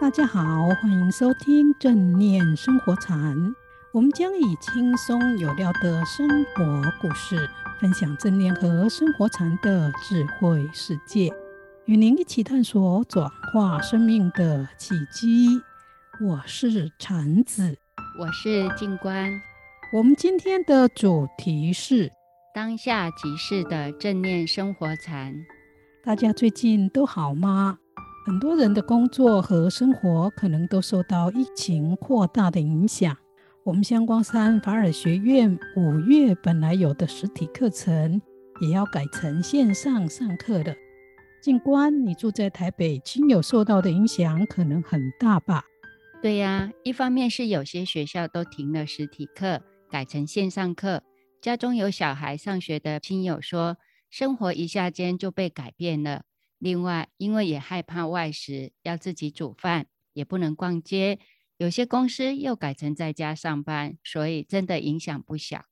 大家好，欢迎收听正念生活禅。我们将以轻松有料的生活故事，分享正念和生活禅的智慧世界，与您一起探索转化生命的契机。我是禅子，我是静观。我们今天的主题是当下即是的正念生活禅。大家最近都好吗？很多人的工作和生活可能都受到疫情扩大的影响。我们香光山法尔学院五月本来有的实体课程，也要改成线上上课的。静观，你住在台北，亲友受到的影响可能很大吧？对呀，一方面是有些学校都停了实体课，改成线上课。家中有小孩上学的亲友说，生活一下间就被改变了。另外，因为也害怕外食，要自己煮饭，也不能逛街，有些公司又改成在家上班，所以真的影响不小。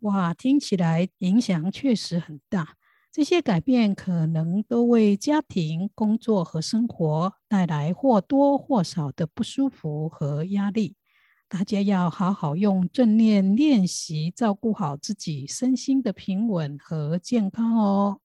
哇，听起来影响确实很大。这些改变可能都为家庭、工作和生活带来或多或少的不舒服和压力。大家要好好用正念练习，照顾好自己身心的平稳和健康哦。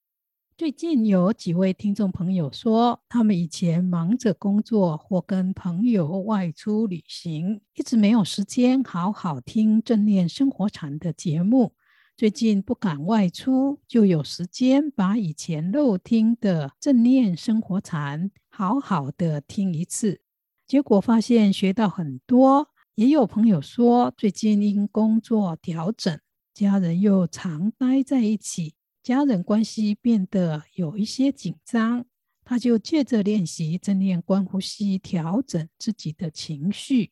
最近有几位听众朋友说，他们以前忙着工作或跟朋友外出旅行，一直没有时间好好听正念生活禅的节目。最近不敢外出，就有时间把以前漏听的正念生活禅好好的听一次。结果发现学到很多。也有朋友说，最近因工作调整，家人又常待在一起。家人关系变得有一些紧张，他就借着练习正念观呼吸，调整自己的情绪，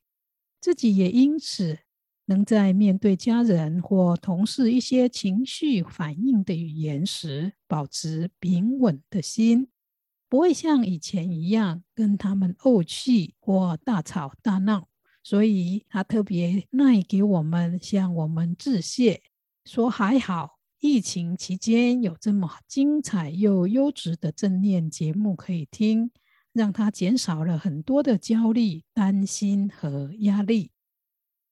自己也因此能在面对家人或同事一些情绪反应的语言时，保持平稳的心，不会像以前一样跟他们怄气或大吵大闹。所以他特别耐给我们向我们致谢，说还好。疫情期间有这么精彩又优质的正念节目可以听，让他减少了很多的焦虑、担心和压力。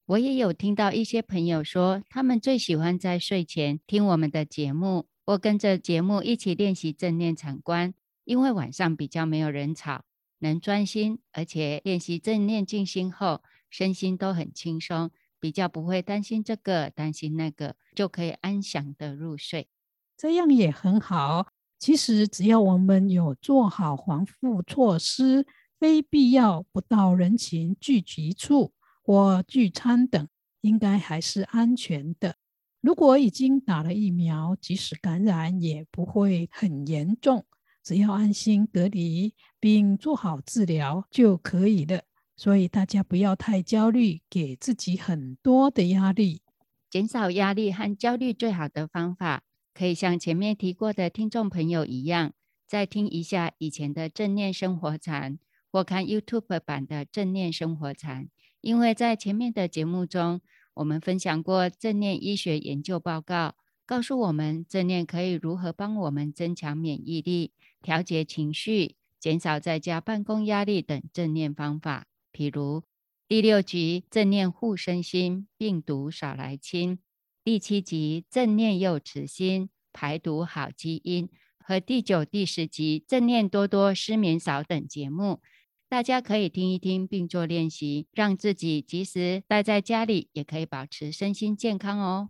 我也有听到一些朋友说，他们最喜欢在睡前听我们的节目，或跟着节目一起练习正念禅观，因为晚上比较没有人吵，能专心，而且练习正念静心后，身心都很轻松。比较不会担心这个，担心那个，就可以安详的入睡。这样也很好。其实只要我们有做好防护措施，非必要不到人群聚集处或聚餐等，应该还是安全的。如果已经打了疫苗，即使感染也不会很严重。只要安心隔离并做好治疗就可以了。所以大家不要太焦虑，给自己很多的压力。减少压力和焦虑最好的方法，可以像前面提过的听众朋友一样，再听一下以前的正念生活禅，或看 YouTube 版的正念生活禅。因为在前面的节目中，我们分享过正念医学研究报告，告诉我们正念可以如何帮我们增强免疫力、调节情绪、减少在家办公压力等正念方法。譬如第六集正念护身心，病毒少来侵；第七集正念幼慈心，排毒好基因；和第九、第十集正念多多失眠少等节目，大家可以听一听并做练习，让自己即使待在家里也可以保持身心健康哦。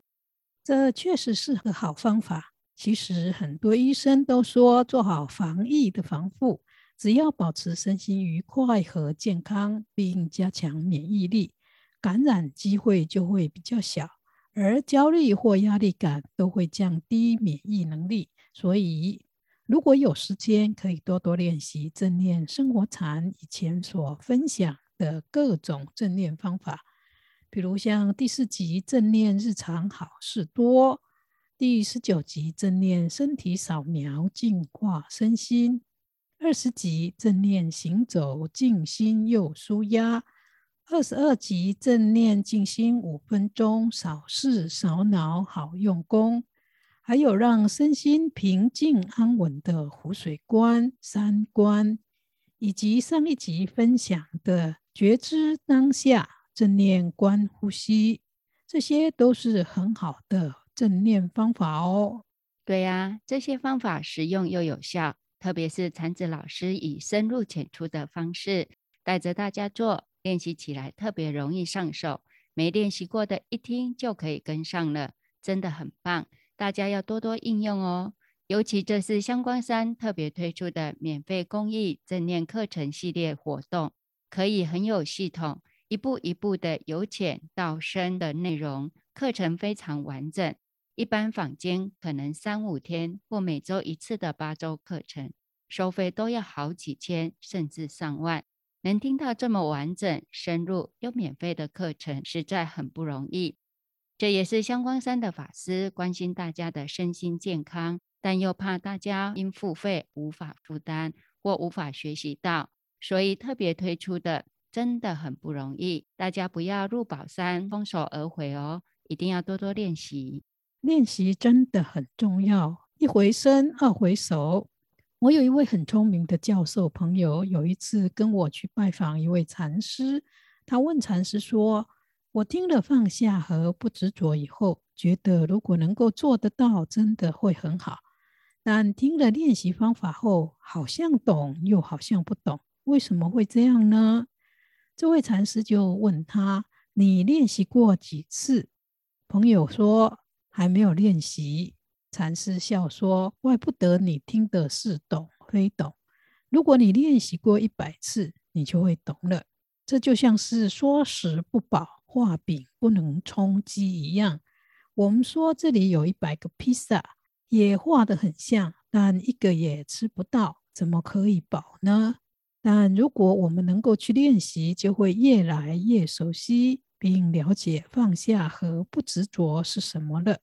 这确实是个好方法。其实很多医生都说，做好防疫的防护。只要保持身心愉快和健康，并加强免疫力，感染机会就会比较小，而焦虑或压力感都会降低免疫能力。所以，如果有时间，可以多多练习正念生活禅以前所分享的各种正念方法，比如像第四集正念日常好事多，第十九集正念身体扫描净化身心。二十集正念行走，静心又舒压；二十二集正念静心五分钟，少事少脑，好用功。还有让身心平静安稳的湖水观、山观，以及上一集分享的觉知当下、正念观呼吸，这些都是很好的正念方法哦。对呀，这些方法实用又有效，特别是禅子老师以深入浅出的方式带着大家做，练习起来特别容易上手。没练习过的，一听就可以跟上了，真的很棒。大家要多多应用哦。尤其这是香光山特别推出的免费公益正念课程系列活动，可以很有系统，一步一步的由浅到深的内容，课程非常完整。一般坊间可能三五天或每周一次的八周课程，收费都要好几千甚至上万。能听到这么完整、深入又免费的课程，实在很不容易。这也是香光山的法师关心大家的身心健康。但又怕大家因付费无法负担或无法学习到，所以特别推出的真的很不容易。大家不要入宝山空手而回哦，一定要多多练习。练习真的很重要，一回生二回熟。我有一位很聪明的教授朋友，有一次跟我去拜访一位禅师，他问禅师说：“我听了放下和不执着以后，觉得如果能够做得到，真的会很好。”但听了练习方法后，好像懂又好像不懂，为什么会这样呢？这位禅师就问他：“你练习过几次？”朋友说：“还没有练习。”禅师笑说：“怪不得你听的是懂非懂。如果你练习过一百次，你就会懂了。这就像是说食不饱，画饼不能充饥一样。我们说这里有一百个披萨。”也画得很像，但一个也吃不到，怎么可以饱呢？但如果我们能够去练习，就会越来越熟悉，并了解放下和不执着是什么了。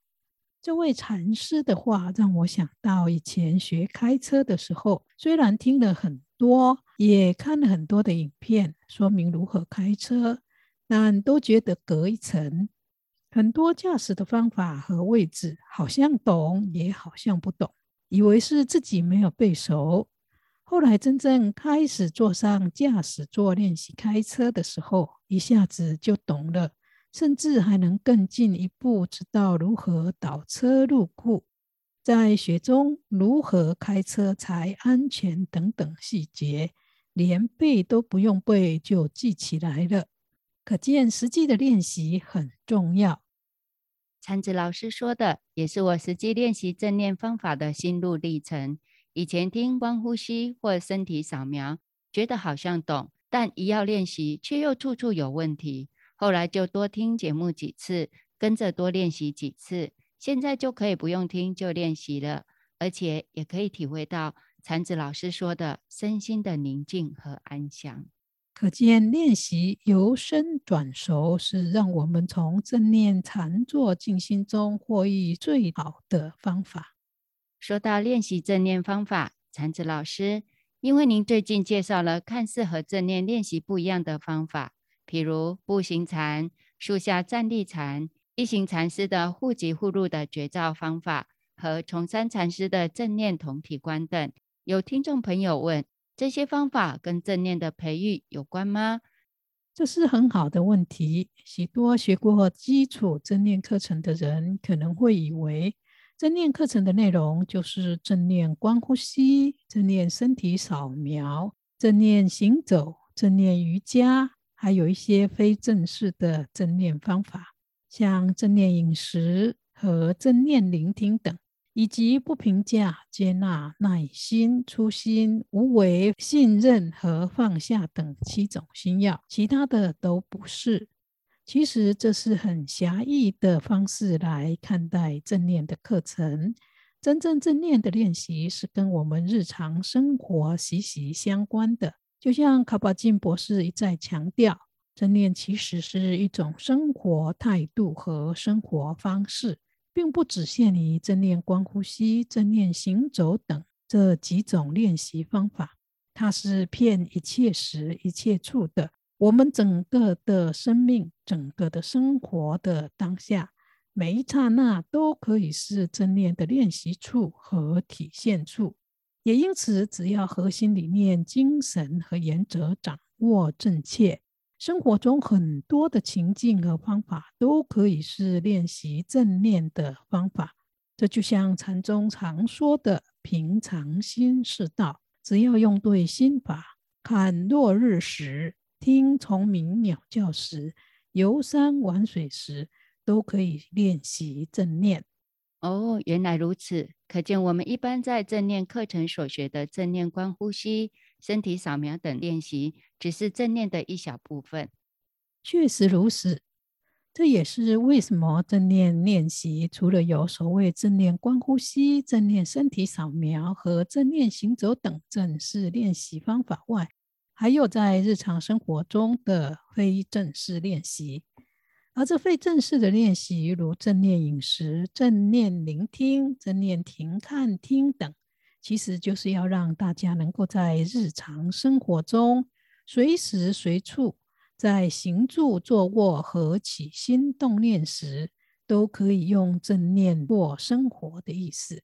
这位禅师的话让我想到以前学开车的时候，虽然听了很多，也看了很多的影片，说明如何开车，但都觉得隔一层。很多驾驶的方法和位置，好像懂，也好像不懂，以为是自己没有背熟。后来真正开始坐上驾驶座练习开车的时候，一下子就懂了，甚至还能更进一步知道如何倒车入库，在雪中如何开车才安全等等细节，连背都不用背就记起来了。可见实际的练习很重要。禅子老师说的，也是我实际练习正念方法的心路历程。以前听观呼吸或身体扫描，觉得好像懂，但一要练习，却又处处有问题。后来就多听节目几次，跟着多练习几次，现在就可以不用听就练习了，而且也可以体会到禅子老师说的身心的宁静和安详。可见练习由生转熟是让我们从正念禅坐静心中获益最好的方法。说到练习正念方法，禅子老师，因为您最近介绍了看似和正念练习不一样的方法，譬如步行禅、树下站立禅、一行禅师的互即互入的觉照方法和崇山禅师的正念同体观等，有听众朋友问。这些方法跟正念的培育有关吗？这是很好的问题。许多学过基础正念课程的人可能会以为，正念课程的内容就是正念观呼吸、正念身体扫描、正念行走、正念瑜伽，还有一些非正式的正念方法，像正念饮食和正念聆听等。以及不评价、接纳、耐心、初心、无为、信任和放下等七种心要，其他的都不是。其实这是很狭义的方式来看待正念的课程。真正正念的练习是跟我们日常生活息息相关的。就像卡巴金博士一再强调，正念其实是一种生活态度和生活方式。并不只限于正念观呼吸、正念行走等这几种练习方法，它是遍一切时、一切处的。我们整个的生命、整个的生活的当下，每一刹那都可以是正念的练习处和体现处。也因此，只要核心理念、精神和原则掌握正确，生活中很多的情境和方法都可以是练习正念的方法。这就像禅宗常说的“平常心是道”，只要用对心法，看落日时，听虫鸣鸟叫时，游山玩水时，都可以练习正念。哦，原来如此，可见我们一般在正念课程所学的正念观呼吸、身体扫描等练习，只是正念的一小部分。确实如此。这也是为什么正念练习除了有所谓正念观呼吸、正念身体扫描和正念行走等正式练习方法外，还有在日常生活中的非正式练习。而这非正式的练习，如正念饮食、正念聆听、正念停、看、听等，其实就是要让大家能够在日常生活中随时随处。在行住坐卧和起心动念时，都可以用正念过生活的意思。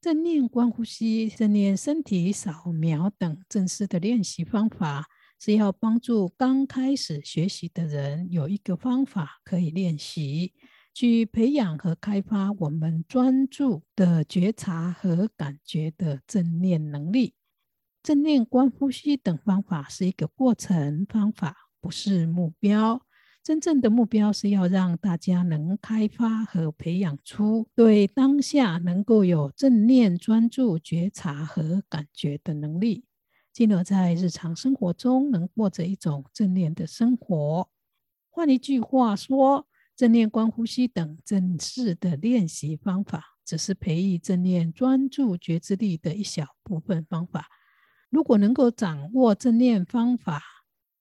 正念观呼吸、正念身体扫描等正式的练习方法，是要帮助刚开始学习的人有一个方法可以练习，去培养和开发我们专注的觉察和感觉的正念能力。正念观呼吸等方法是一个过程方法。不是目标，真正的目标是要让大家能开发和培养出对当下能够有正念专注觉察和感觉的能力，进而在日常生活中能过着一种正念的生活。换一句话说，正念观呼吸等正式的练习方法，只是培育正念专注觉知力的一小部分方法。如果能够掌握正念方法，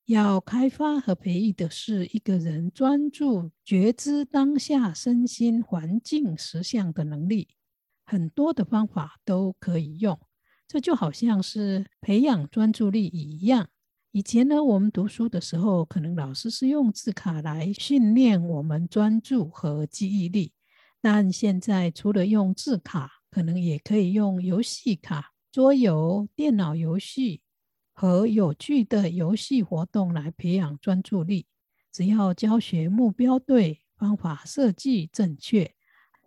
要开发和培育的是一个人专注觉知当下身心环境实相的能力，很多的方法都可以用。这就好像是培养专注力一样。以前呢，我们读书的时候，可能老师是用字卡来训练我们专注和记忆力，但现在除了用字卡，可能也可以用游戏卡、桌游、电脑游戏。和有趣的游戏活动来培养专注力，只要教学目标对，方法设计正确，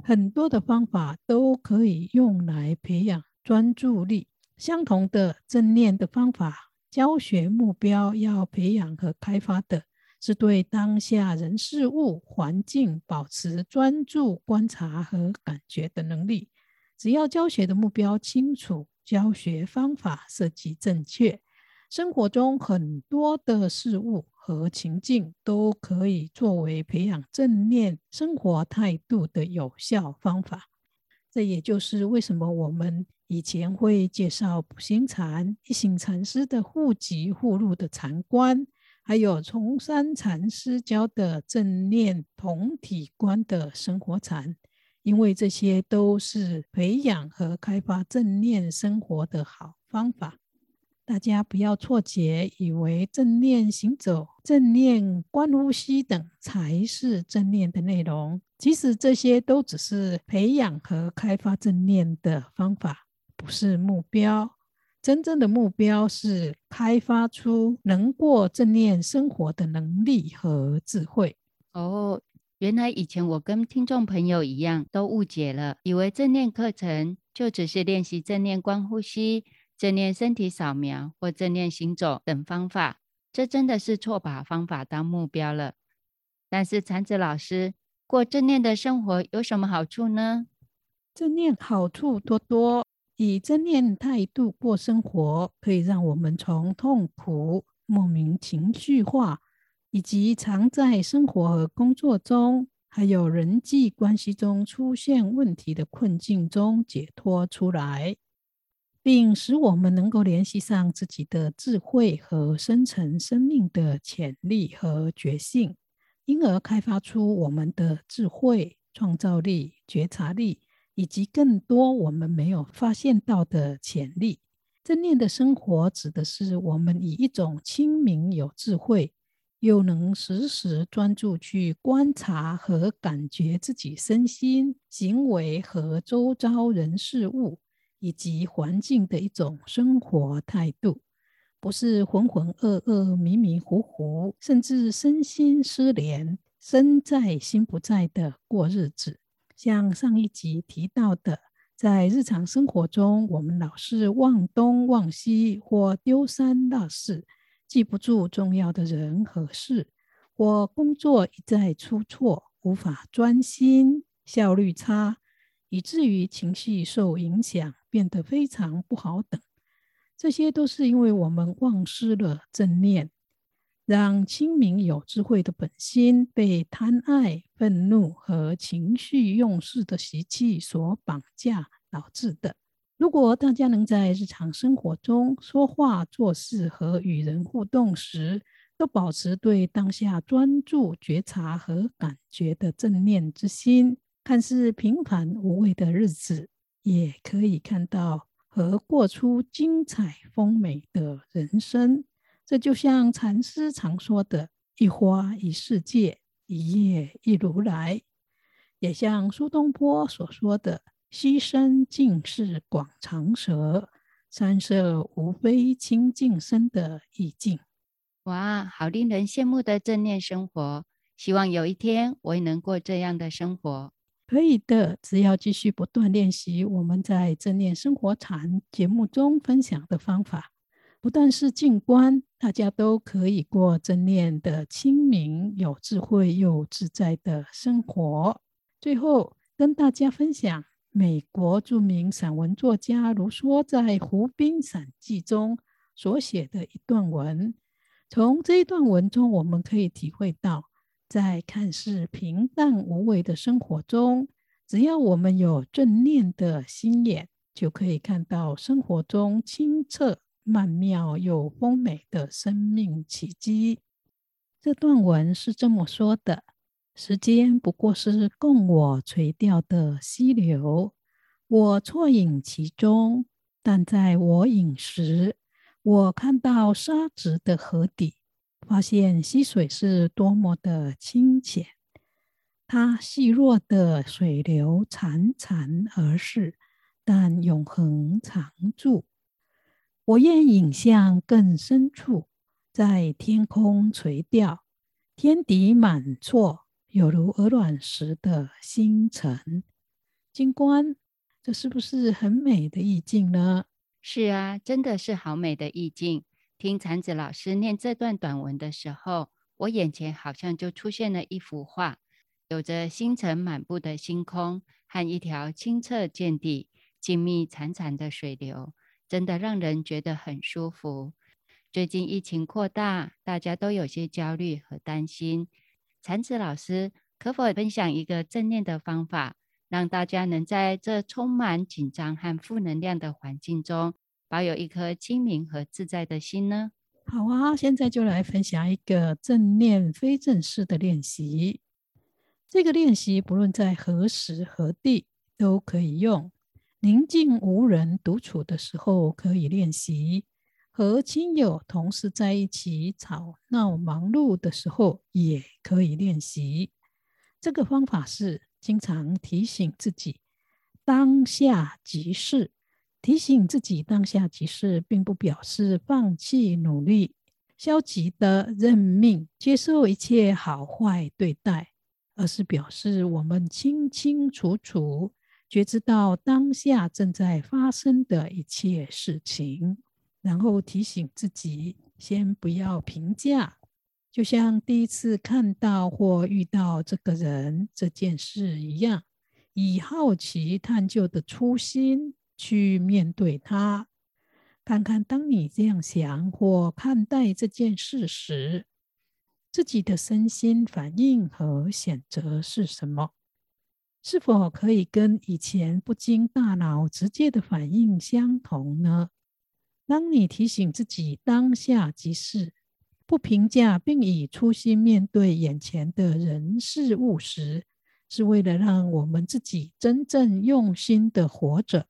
很多的方法都可以用来培养专注力。相同的正念的方法，教学目标要培养和开发的是对当下人事物环境保持专注观察和感觉的能力。只要教学的目标清楚，教学方法设计正确。生活中很多的事物和情境都可以作为培养正念生活态度的有效方法。这也就是为什么我们以前会介绍普心禅、一行禅师的护己护路的禅观，还有崇山禅师教的正念同体观的生活禅，因为这些都是培养和开发正念生活的好方法。大家不要错觉，以为正念行走、正念观呼吸等才是正念的内容。其实这些都只是培养和开发正念的方法，不是目标。真正的目标是开发出能过正念生活的能力和智慧。哦，原来以前我跟听众朋友一样都误解了，以为正念课程就只是练习正念观呼吸。正念身体扫描或正念行走等方法，这真的是错把方法当目标了。但是禅子老师，过正念的生活有什么好处呢？正念好处多多，以正念态度过生活，可以让我们从痛苦、莫名情绪化，以及常在生活和工作中，还有人际关系中出现问题的困境中解脱出来。并使我们能够联系上自己的智慧和深层生命的潜力和觉性，因而开发出我们的智慧、创造力、觉察力，以及更多我们没有发现到的潜力。正念的生活指的是我们以一种清明、有智慧，又能时时专注去观察和感觉自己身心、行为和周遭人事物。以及环境的一种生活态度，不是浑浑噩噩、迷迷糊糊，甚至身心失联、身在心不在的过日子。像上一集提到的，在日常生活中，我们老是忘东忘西，或丢三落四，记不住重要的人和事，或工作一再出错，无法专心，效率差。以至于情绪受影响，变得非常不好等，这些都是因为我们忘失了正念，让清明有智慧的本心被贪爱、愤怒和情绪用事的习气所绑架导致的。如果大家能在日常生活中说话、做事和与人互动时，都保持对当下专注、觉察和感觉的正念之心。看似平凡无味的日子，也可以看到和过出精彩丰美的人生。这就像禅师常说的“一花一世界，一叶一如来”，也像苏东坡所说的“溪声尽是广长舌，山色无非清净身”的意境。哇，好令人羡慕的正念生活！希望有一天我也能过这样的生活。可以的，只要继续不断练习我们在正念生活禅节目中分享的方法，不但是静观，大家都可以过正念的清明、有智慧又自在的生活。最后跟大家分享美国著名散文作家卢梭在《湖滨散记》中所写的一段文。从这一段文中，我们可以体会到。在看似平淡无味的生活中，只要我们有正念的心眼，就可以看到生活中清澈、曼妙又丰美的生命奇迹。这段文是这么说的：时间不过是供我垂钓的溪流，我啜饮其中，但在我饮时，我看到沙质的河底。发现溪水是多么的清浅，它细弱的水流潺潺而逝，但永恒常驻。我愿引向更深处，在天空垂钓，天底满错，有如鹅卵石的星辰。静观，这是不是很美的意境呢？是啊，真的是好美的意境。听禅子老师念这段短文的时候，我眼前好像就出现了一幅画，有着星辰满布的星空和一条清澈见底、静谧潺潺的水流，真的让人觉得很舒服。最近疫情扩大，大家都有些焦虑和担心。禅子老师可否分享一个正念的方法，让大家能在这充满紧张和负能量的环境中，保有一颗清明和自在的心呢？好啊，现在就来分享一个正念非正式的练习。这个练习不论在何时何地都可以用。宁静无人独处的时候可以练习，和亲友同事在一起吵闹忙碌的时候也可以练习。这个方法是经常提醒自己，当下即是。提醒自己当下即是，并不表示放弃努力、消极的认命、接受一切好坏对待，而是表示我们清清楚楚觉知到当下正在发生的一切事情，然后提醒自己先不要评价，就像第一次看到或遇到这个人这件事一样，以好奇探究的初心。去面对它，看看当你这样想或看待这件事时，自己的身心反应和选择是什么？是否可以跟以前不经大脑直接的反应相同呢？当你提醒自己当下即是，不评价，并以初心面对眼前的人事物时，是为了让我们自己真正用心的活着。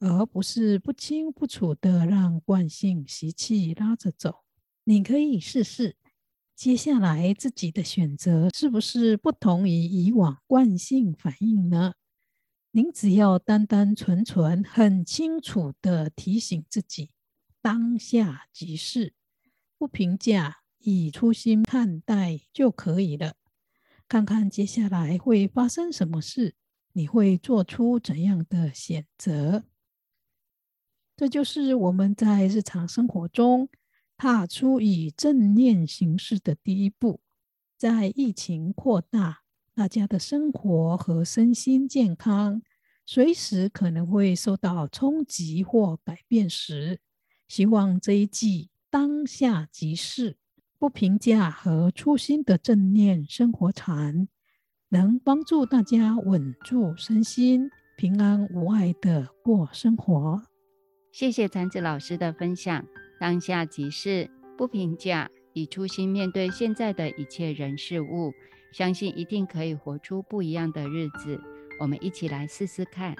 而不是不清不楚的让惯性习气拉着走。你可以试试，接下来自己的选择是不是不同于以往惯性反应呢？您只要单单纯纯、很清楚的提醒自己，当下即是，不评价，以初心看待就可以了。看看接下来会发生什么事，你会做出怎样的选择？这就是我们在日常生活中踏出以正念行事的第一步。在疫情扩大，大家的生活和身心健康随时可能会受到冲击或改变时，希望这一季当下即是不评价和初心的正念生活禅，能帮助大家稳住身心，平安无碍地过生活。谢谢禅子老师的分享。当下即是不评价，以初心面对现在的一切人事物，相信一定可以活出不一样的日子。我们一起来试试看，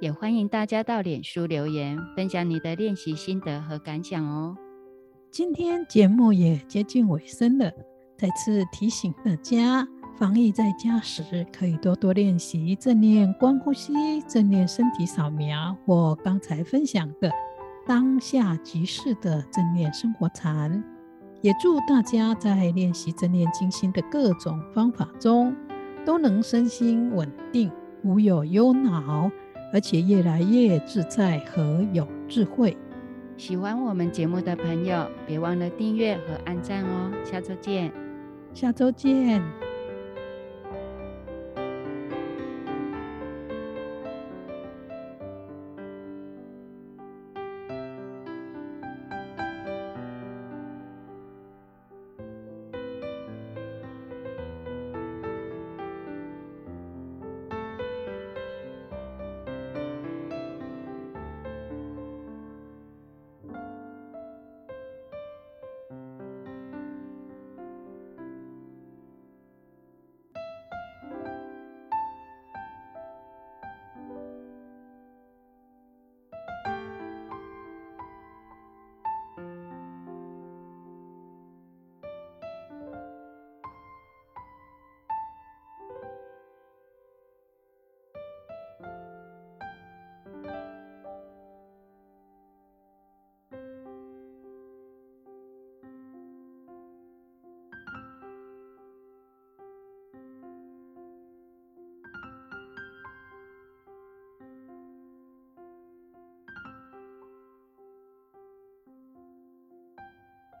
也欢迎大家到脸书留言分享你的练习心得和感想哦。今天节目也接近尾声了，再次提醒大家，防疫在家时可以多多练习正念观呼吸、正念身体扫描或刚才分享的当下即是的正念生活禅。也祝大家在练习正念静心的各种方法中，都能身心稳定。无有忧恼，而且越来越自在和有智慧。喜欢我们节目的朋友，别忘了订阅和按赞哦。下周见，下周见。